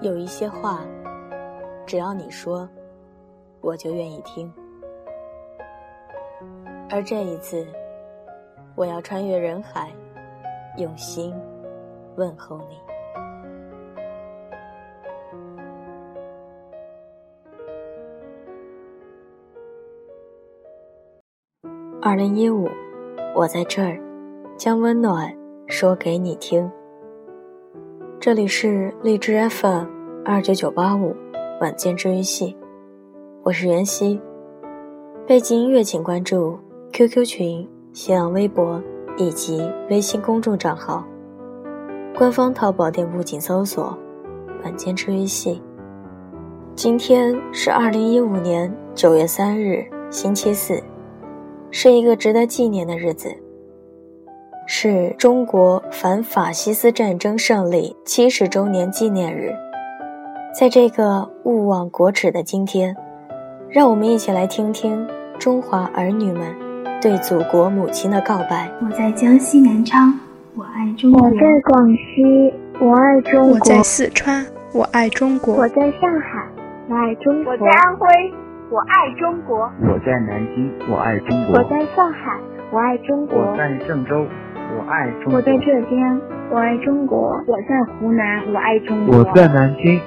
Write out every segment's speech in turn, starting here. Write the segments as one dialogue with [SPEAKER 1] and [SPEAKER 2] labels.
[SPEAKER 1] 有一些话，只要你说，我就愿意听。而这一次，我要穿越人海，用心问候你。二零一五，我在这儿，将温暖说给你听。这里是荔枝 FM 二九九八五晚间治愈系，我是袁熙。背景音乐请关注 QQ 群、新浪微博以及微信公众账号。官方淘宝店铺请搜索“晚间治愈系”。今天是二零一五年九月三日，星期四。是一个值得纪念的日子，是中国反法西斯战争胜利七十周年纪念日。在这个勿忘国耻的今天，让我们一起来听听中华儿女们对祖国母亲的告白。
[SPEAKER 2] 我在江西南昌，我爱中国；
[SPEAKER 3] 我在广西，我爱中国；
[SPEAKER 4] 我在四川，我爱中国；
[SPEAKER 3] 我在上海，我爱中国；
[SPEAKER 5] 我在安徽。我爱中国，
[SPEAKER 6] 我在南京，我爱中国；
[SPEAKER 3] 我在上海，我爱中国；
[SPEAKER 6] 我在郑州，我爱中国；
[SPEAKER 3] 我在浙江，我爱中国；
[SPEAKER 5] 我在湖南，我爱中国；
[SPEAKER 7] 我在南京，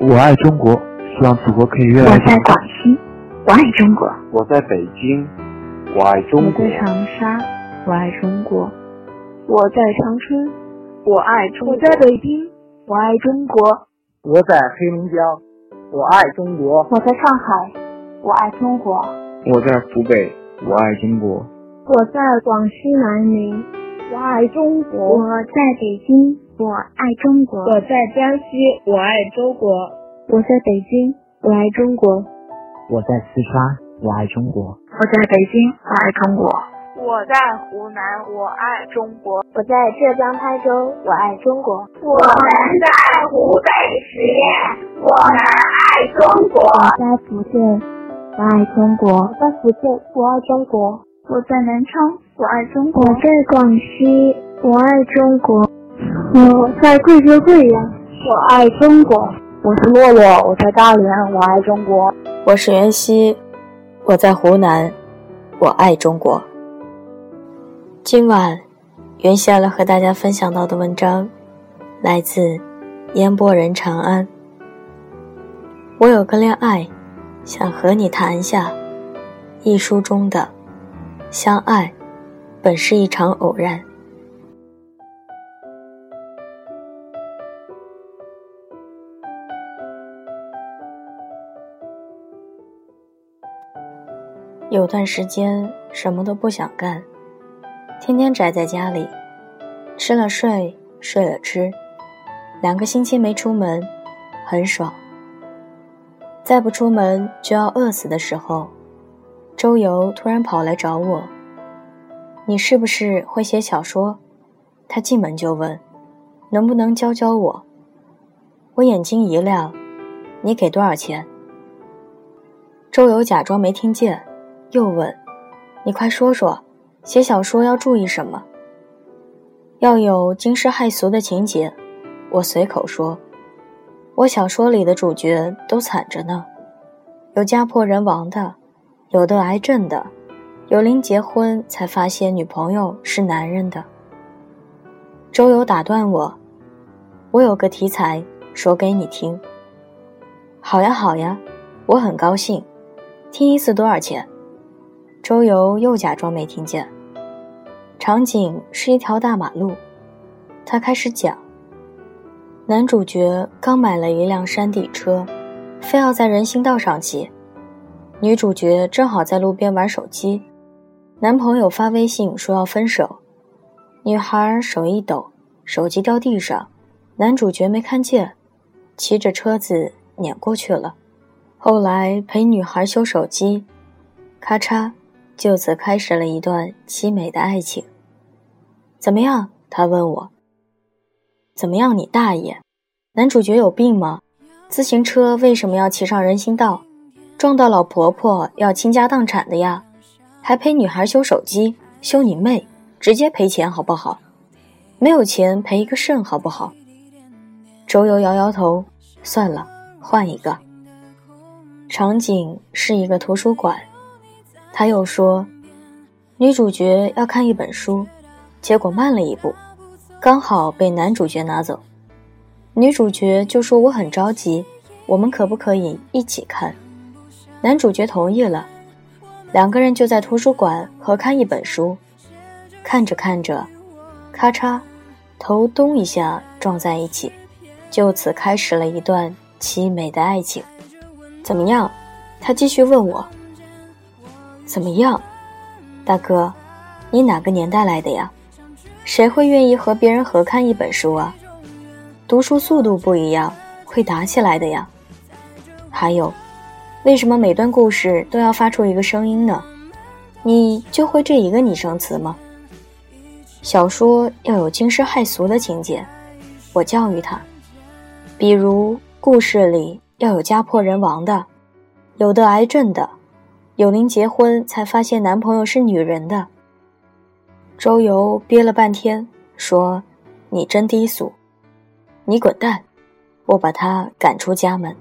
[SPEAKER 7] 我爱中国。希望祖国可以越来越
[SPEAKER 3] 我在广西，我爱中国；
[SPEAKER 8] 我在北京，我爱中国；
[SPEAKER 3] 我在长沙，我爱中国；
[SPEAKER 5] 我在长春，我爱中国；
[SPEAKER 3] 我在北京，我爱中国；
[SPEAKER 6] 我在黑龙江，我爱中国；
[SPEAKER 3] 我在上海。我爱中国，
[SPEAKER 7] 我在湖北，我爱中国；
[SPEAKER 3] 我在广西南宁，
[SPEAKER 5] 我爱中国；
[SPEAKER 3] 我在北京，我爱中国；
[SPEAKER 5] 我在江西，我爱中国；
[SPEAKER 3] 我在北京，我爱中国；
[SPEAKER 6] 我在四川，我爱中国；
[SPEAKER 3] 我在北京，我爱中国；
[SPEAKER 5] 我在湖南，我爱中国；
[SPEAKER 3] 我在浙江台州，我爱中国；
[SPEAKER 5] 我们在湖北十堰，我们爱中国；
[SPEAKER 3] 我在福建。我爱中国，
[SPEAKER 5] 我在福建，我爱中国；
[SPEAKER 3] 我在南昌，我爱中国；
[SPEAKER 5] 我在广西，我爱中国；
[SPEAKER 3] 我在贵州贵阳，
[SPEAKER 5] 我爱中国；
[SPEAKER 3] 我是洛洛，我在大连，我爱中国；
[SPEAKER 1] 我是袁熙，我在湖南，我爱中国。今晚，袁熙要来和大家分享到的文章，来自烟波人长安。我有个恋爱。想和你谈下，一书中的相爱，本是一场偶然。有段时间什么都不想干，天天宅在家里，吃了睡，睡了吃，两个星期没出门，很爽。再不出门就要饿死的时候，周游突然跑来找我。你是不是会写小说？他进门就问，能不能教教我？我眼睛一亮，你给多少钱？周游假装没听见，又问，你快说说，写小说要注意什么？要有惊世骇俗的情节。我随口说。我小说里的主角都惨着呢，有家破人亡的，有得癌症的，有临结婚才发现女朋友是男人的。周游打断我：“我有个题材，说给你听。”“好呀好呀，我很高兴。听一次多少钱？”周游又假装没听见。场景是一条大马路，他开始讲。男主角刚买了一辆山地车，非要在人行道上骑。女主角正好在路边玩手机，男朋友发微信说要分手。女孩手一抖，手机掉地上，男主角没看见，骑着车子碾过去了。后来陪女孩修手机，咔嚓，就此开始了一段凄美的爱情。怎么样？他问我。怎么样，你大爷！男主角有病吗？自行车为什么要骑上人行道？撞到老婆婆要倾家荡产的呀？还陪女孩修手机？修你妹！直接赔钱好不好？没有钱赔一个肾好不好？周游摇摇头，算了，换一个。场景是一个图书馆。他又说，女主角要看一本书，结果慢了一步，刚好被男主角拿走。女主角就说我很着急，我们可不可以一起看？男主角同意了，两个人就在图书馆合看一本书。看着看着，咔嚓，头咚一下撞在一起，就此开始了一段凄美的爱情。怎么样？他继续问我。怎么样，大哥？你哪个年代来的呀？谁会愿意和别人合看一本书啊？读书速度不一样，会打起来的呀。还有，为什么每段故事都要发出一个声音呢？你就会这一个拟声词吗？小说要有惊世骇俗的情节，我教育他。比如故事里要有家破人亡的，有得癌症的，有临结婚才发现男朋友是女人的。周游憋了半天，说：“你真低俗，你滚蛋！”我把他赶出家门。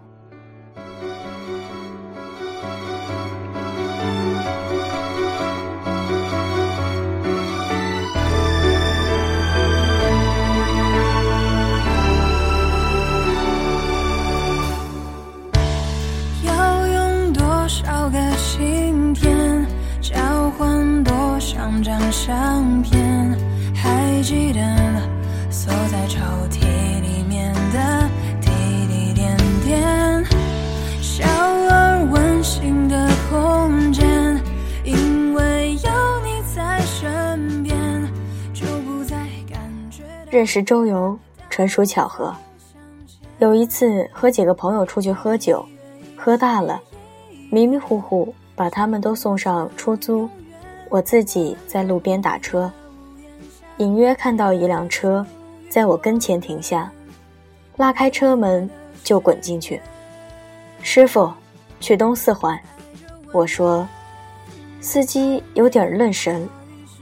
[SPEAKER 1] 认识周游纯属巧合。有一次和几个朋友出去喝酒，喝大了，迷迷糊糊把他们都送上出租。我自己在路边打车，隐约看到一辆车在我跟前停下，拉开车门就滚进去。师傅，去东四环。我说，司机有点愣神，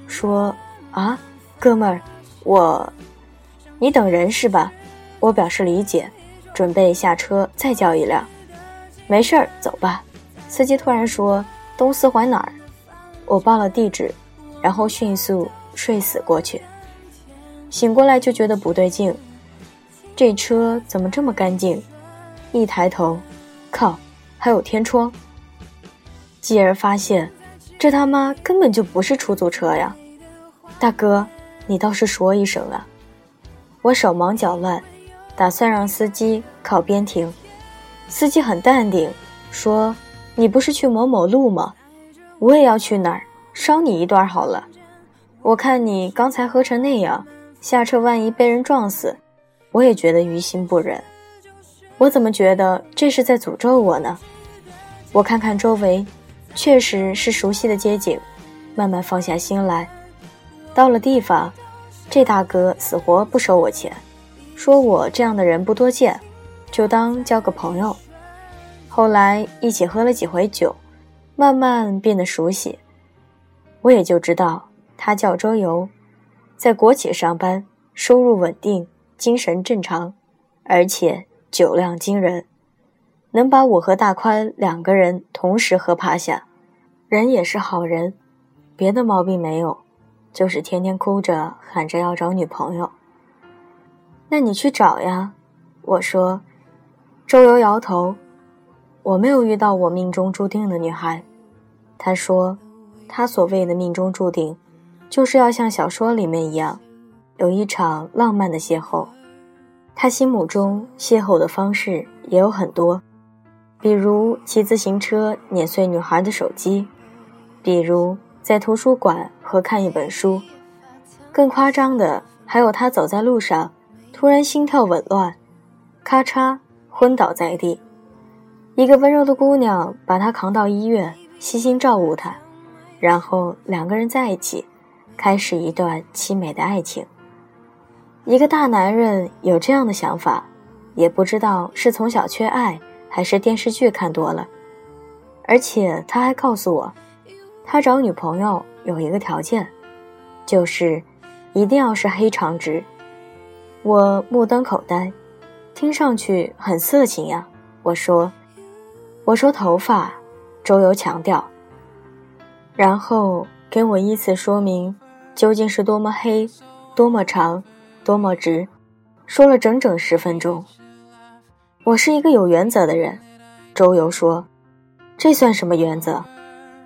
[SPEAKER 1] 说：“啊，哥们儿，我，你等人是吧？”我表示理解，准备下车再叫一辆。没事儿，走吧。司机突然说：“东四环哪儿？”我报了地址，然后迅速睡死过去。醒过来就觉得不对劲，这车怎么这么干净？一抬头，靠，还有天窗。继而发现，这他妈根本就不是出租车呀！大哥，你倒是说一声啊！我手忙脚乱，打算让司机靠边停。司机很淡定，说：“你不是去某某路吗？”我也要去哪儿，捎你一段好了。我看你刚才喝成那样，下车万一被人撞死，我也觉得于心不忍。我怎么觉得这是在诅咒我呢？我看看周围，确实是熟悉的街景，慢慢放下心来。到了地方，这大哥死活不收我钱，说我这样的人不多见，就当交个朋友。后来一起喝了几回酒。慢慢变得熟悉，我也就知道他叫周游，在国企上班，收入稳定，精神正常，而且酒量惊人，能把我和大宽两个人同时喝趴下。人也是好人，别的毛病没有，就是天天哭着喊着要找女朋友。那你去找呀，我说。周游摇头。我没有遇到我命中注定的女孩，他说，他所谓的命中注定，就是要像小说里面一样，有一场浪漫的邂逅。他心目中邂逅的方式也有很多，比如骑自行车碾碎女孩的手机，比如在图书馆和看一本书，更夸张的还有他走在路上，突然心跳紊乱，咔嚓昏倒在地。一个温柔的姑娘把他扛到医院，悉心照顾他，然后两个人在一起，开始一段凄美的爱情。一个大男人有这样的想法，也不知道是从小缺爱，还是电视剧看多了。而且他还告诉我，他找女朋友有一个条件，就是一定要是黑长直。我目瞪口呆，听。上去很色情呀。我说，我说头发。周游强调，然后给我依次说明究竟是多么黑、多么长、多么直，说了整整十分钟。我是一个有原则的人，周游说，这算什么原则？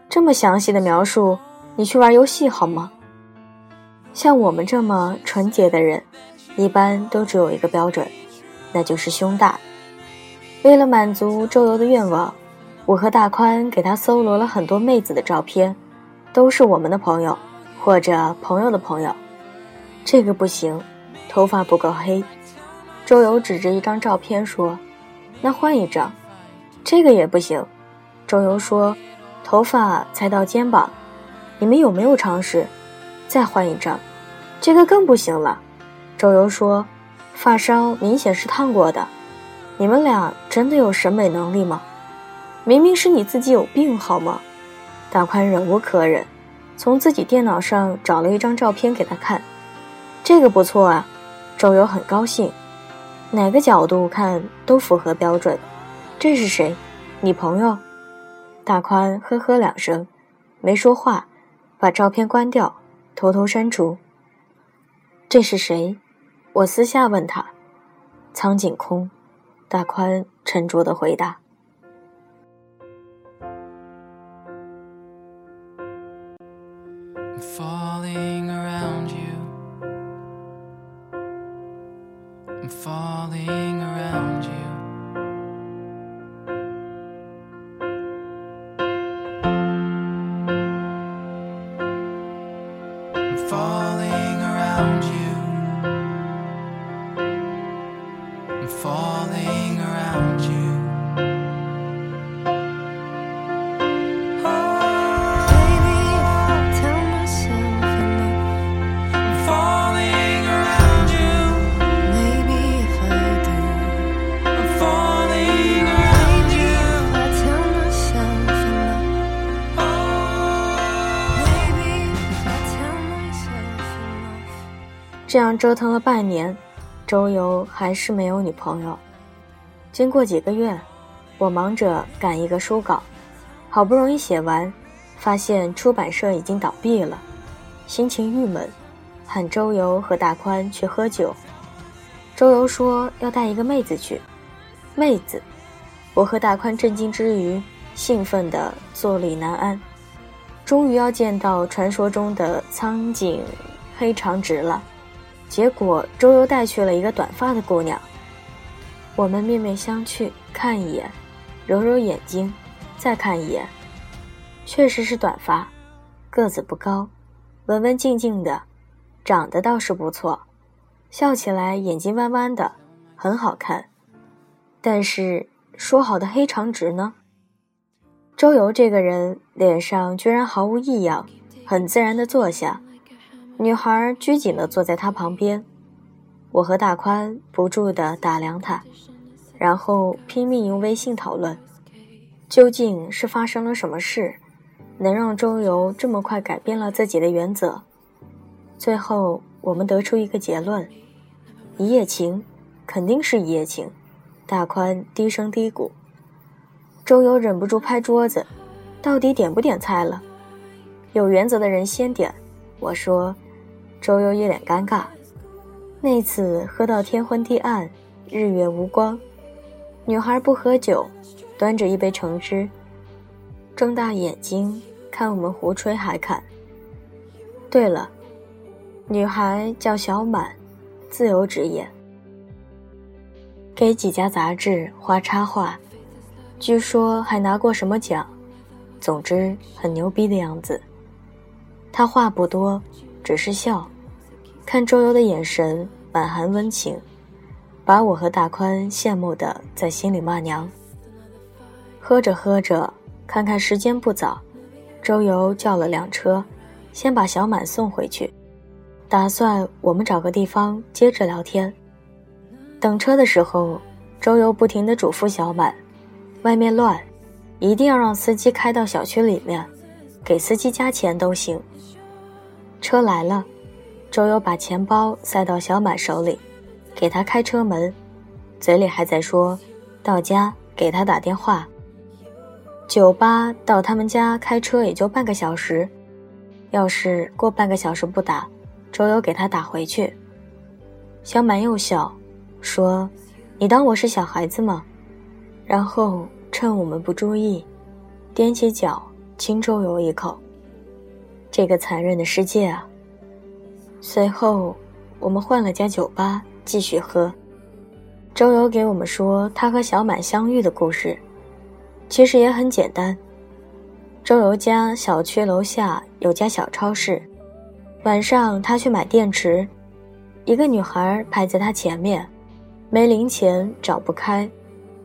[SPEAKER 1] 这么详细的描述，你去玩游戏好吗？像我们这么纯洁的人，一般都只有一个标准，那就是胸大。为了满足周游的愿望，我和大宽给他搜罗了很多妹子的照片，都是我们的朋友或者朋友的朋友。这个不行，头发不够黑。周游指着一张照片说：“那换一张。”这个也不行。周游说：“头发才到肩膀。”你们有没有尝试？再换一张。这个更不行了，周游说：“发梢明显是烫过的。”你们俩真的有审美能力吗？明明是你自己有病好吗？大宽忍无可忍，从自己电脑上找了一张照片给他看。这个不错啊，周游很高兴，哪个角度看都符合标准。这是谁？你朋友？大宽呵呵两声，没说话，把照片关掉，偷偷删除。这是谁？我私下问他。苍井空，大宽沉着的回答。这样折腾了半年，周游还是没有女朋友。经过几个月，我忙着赶一个书稿，好不容易写完，发现出版社已经倒闭了，心情郁闷，喊周游和大宽去喝酒。周游说要带一个妹子去，妹子，我和大宽震惊之余，兴奋的坐立难安，终于要见到传说中的苍井黑长直了。结果周游带去了一个短发的姑娘，我们面面相觑，看一眼，揉揉眼睛，再看一眼，确实是短发，个子不高，文文静静的，长得倒是不错，笑起来眼睛弯弯的，很好看。但是说好的黑长直呢？周游这个人脸上居然毫无异样，很自然的坐下。女孩拘谨地坐在他旁边，我和大宽不住地打量他，然后拼命用微信讨论，究竟是发生了什么事，能让周游这么快改变了自己的原则？最后我们得出一个结论：一夜情，肯定是一夜情。大宽低声低咕，周游忍不住拍桌子：“到底点不点菜了？有原则的人先点。”我说。周游一脸尴尬。那次喝到天昏地暗，日月无光，女孩不喝酒，端着一杯橙汁，睁大眼睛看我们胡吹海侃。对了，女孩叫小满，自由职业，给几家杂志画插画，据说还拿过什么奖，总之很牛逼的样子。她话不多。只是笑，看周游的眼神满含温情，把我和大宽羡慕的在心里骂娘。喝着喝着，看看时间不早，周游叫了辆车，先把小满送回去，打算我们找个地方接着聊天。等车的时候，周游不停地嘱咐小满，外面乱，一定要让司机开到小区里面，给司机加钱都行。车来了，周游把钱包塞到小满手里，给他开车门。嘴里还在说，到家给他打电话。酒吧到他们家开车也就半个小时，要是过半个小时不打，周游给他打回去。小满又笑，说：“你当我是小孩子吗？”然后趁我们不注意，踮起脚亲周游一口。这个残忍的世界啊！随后，我们换了家酒吧继续喝。周游给我们说他和小满相遇的故事。其实也很简单，周游家小区楼下有家小超市，晚上他去买电池，一个女孩排在他前面，没零钱找不开，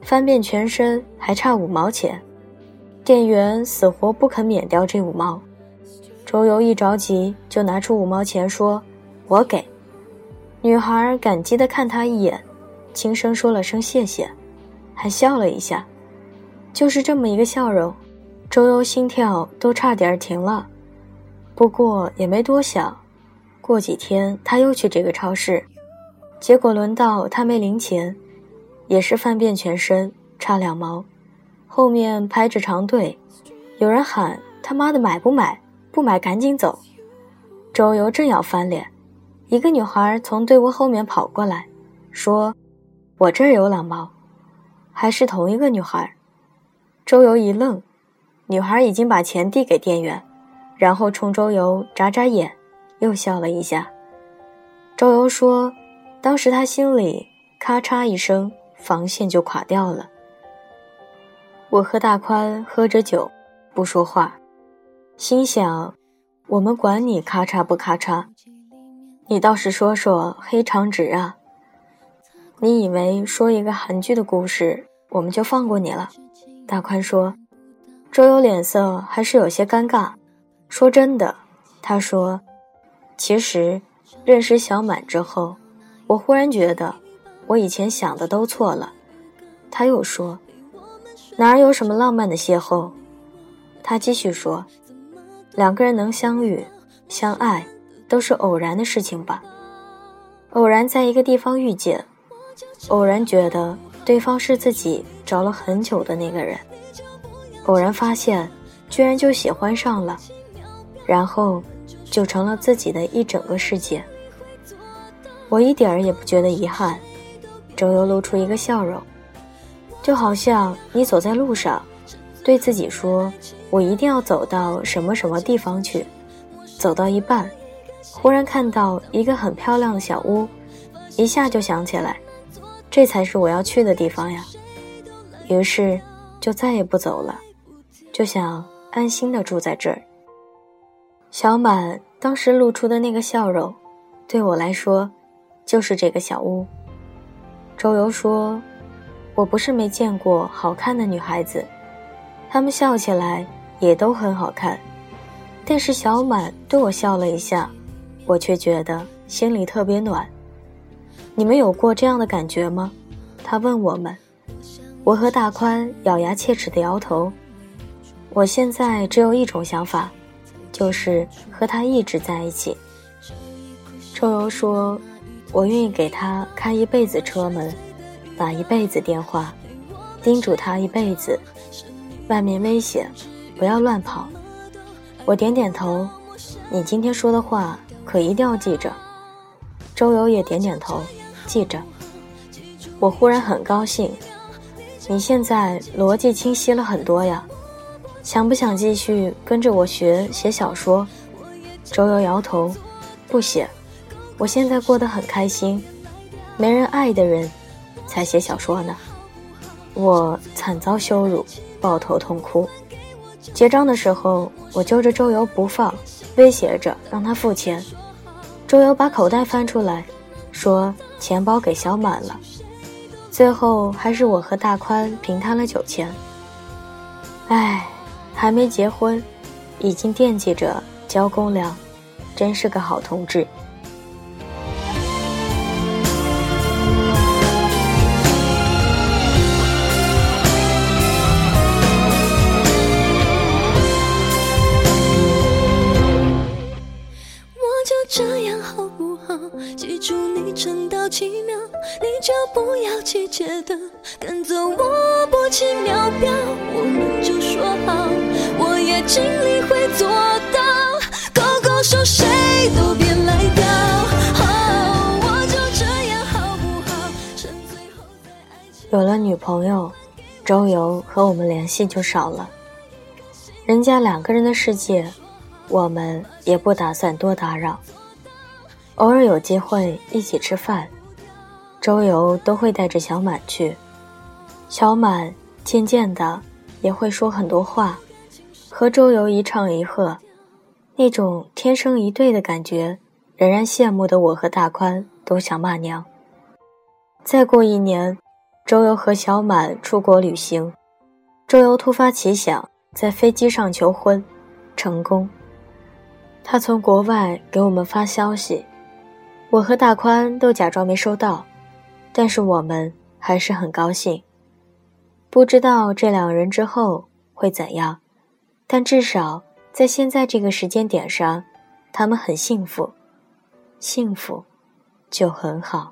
[SPEAKER 1] 翻遍全身还差五毛钱，店员死活不肯免掉这五毛，周游一着急就拿出五毛钱说：“我给。”女孩感激地看他一眼，轻声说了声谢谢，还笑了一下。就是这么一个笑容，周游心跳都差点停了。不过也没多想，过几天他又去这个超市，结果轮到他没零钱，也是翻遍全身差两毛，后面排着长队，有人喊他妈的买不买？不买赶紧走。周游正要翻脸，一个女孩从队伍后面跑过来，说：“我这儿有两毛。”还是同一个女孩。周游一愣，女孩已经把钱递给店员，然后冲周游眨眨眼，又笑了一下。周游说：“当时他心里咔嚓一声，防线就垮掉了。”我和大宽喝着酒，不说话，心想：“我们管你咔嚓不咔嚓，你倒是说说黑长直啊！你以为说一个韩剧的故事，我们就放过你了？”大宽说：“周游脸色还是有些尴尬。说真的，他说，其实认识小满之后，我忽然觉得我以前想的都错了。”他又说：“哪有什么浪漫的邂逅？”他继续说：“两个人能相遇、相爱，都是偶然的事情吧？偶然在一个地方遇见，偶然觉得。”对方是自己找了很久的那个人，偶然发现，居然就喜欢上了，然后就成了自己的一整个世界。我一点儿也不觉得遗憾。周游露出一个笑容，就好像你走在路上，对自己说：“我一定要走到什么什么地方去。”走到一半，忽然看到一个很漂亮的小屋，一下就想起来。这才是我要去的地方呀，于是就再也不走了，就想安心的住在这儿。小满当时露出的那个笑容，对我来说，就是这个小屋。周游说：“我不是没见过好看的女孩子，她们笑起来也都很好看，但是小满对我笑了一下，我却觉得心里特别暖。”你们有过这样的感觉吗？他问我们。我和大宽咬牙切齿地摇头。我现在只有一种想法，就是和他一直在一起。周游说：“我愿意给他开一辈子车门，打一辈子电话，叮嘱他一辈子，外面危险，不要乱跑。”我点点头。你今天说的话可一定要记着。周游也点点头。记着，我忽然很高兴，你现在逻辑清晰了很多呀，想不想继续跟着我学写小说？周游摇头，不写，我现在过得很开心，没人爱的人，才写小说呢。我惨遭羞辱，抱头痛哭，结账的时候，我揪着周游不放，威胁着让他付钱。周游把口袋翻出来，说。钱包给小满了，最后还是我和大宽平摊了酒钱。唉，还没结婚，已经惦记着交公粮，真是个好同志。
[SPEAKER 9] 的跟着我波奇妙表，我们就说好，我也尽力会做到，勾勾手谁都别来掉。我就这样好不好？趁最后在爱情
[SPEAKER 1] 有了女朋友，周游和我们联系就少了。人家两个人的世界，我们也不打算多打扰。偶尔有机会一起吃饭，周游都会带着小满去。小满渐渐的也会说很多话，和周游一唱一和，那种天生一对的感觉，仍然羡慕的我和大宽都想骂娘。再过一年，周游和小满出国旅行，周游突发奇想，在飞机上求婚，成功。他从国外给我们发消息。我和大宽都假装没收到，但是我们还是很高兴。不知道这两人之后会怎样，但至少在现在这个时间点上，他们很幸福，幸福就很好。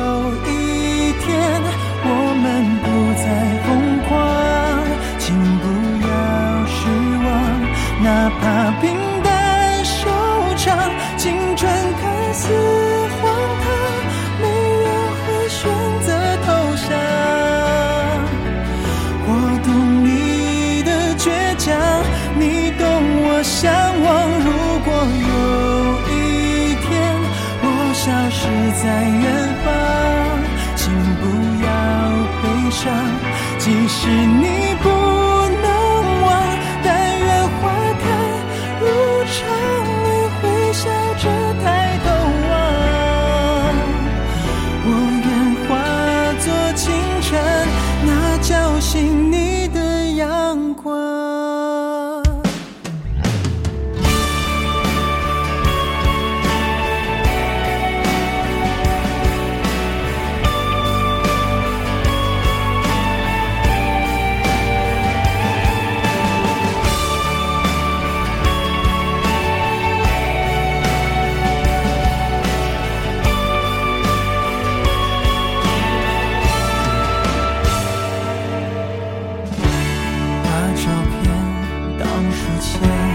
[SPEAKER 10] 上，即使你不前。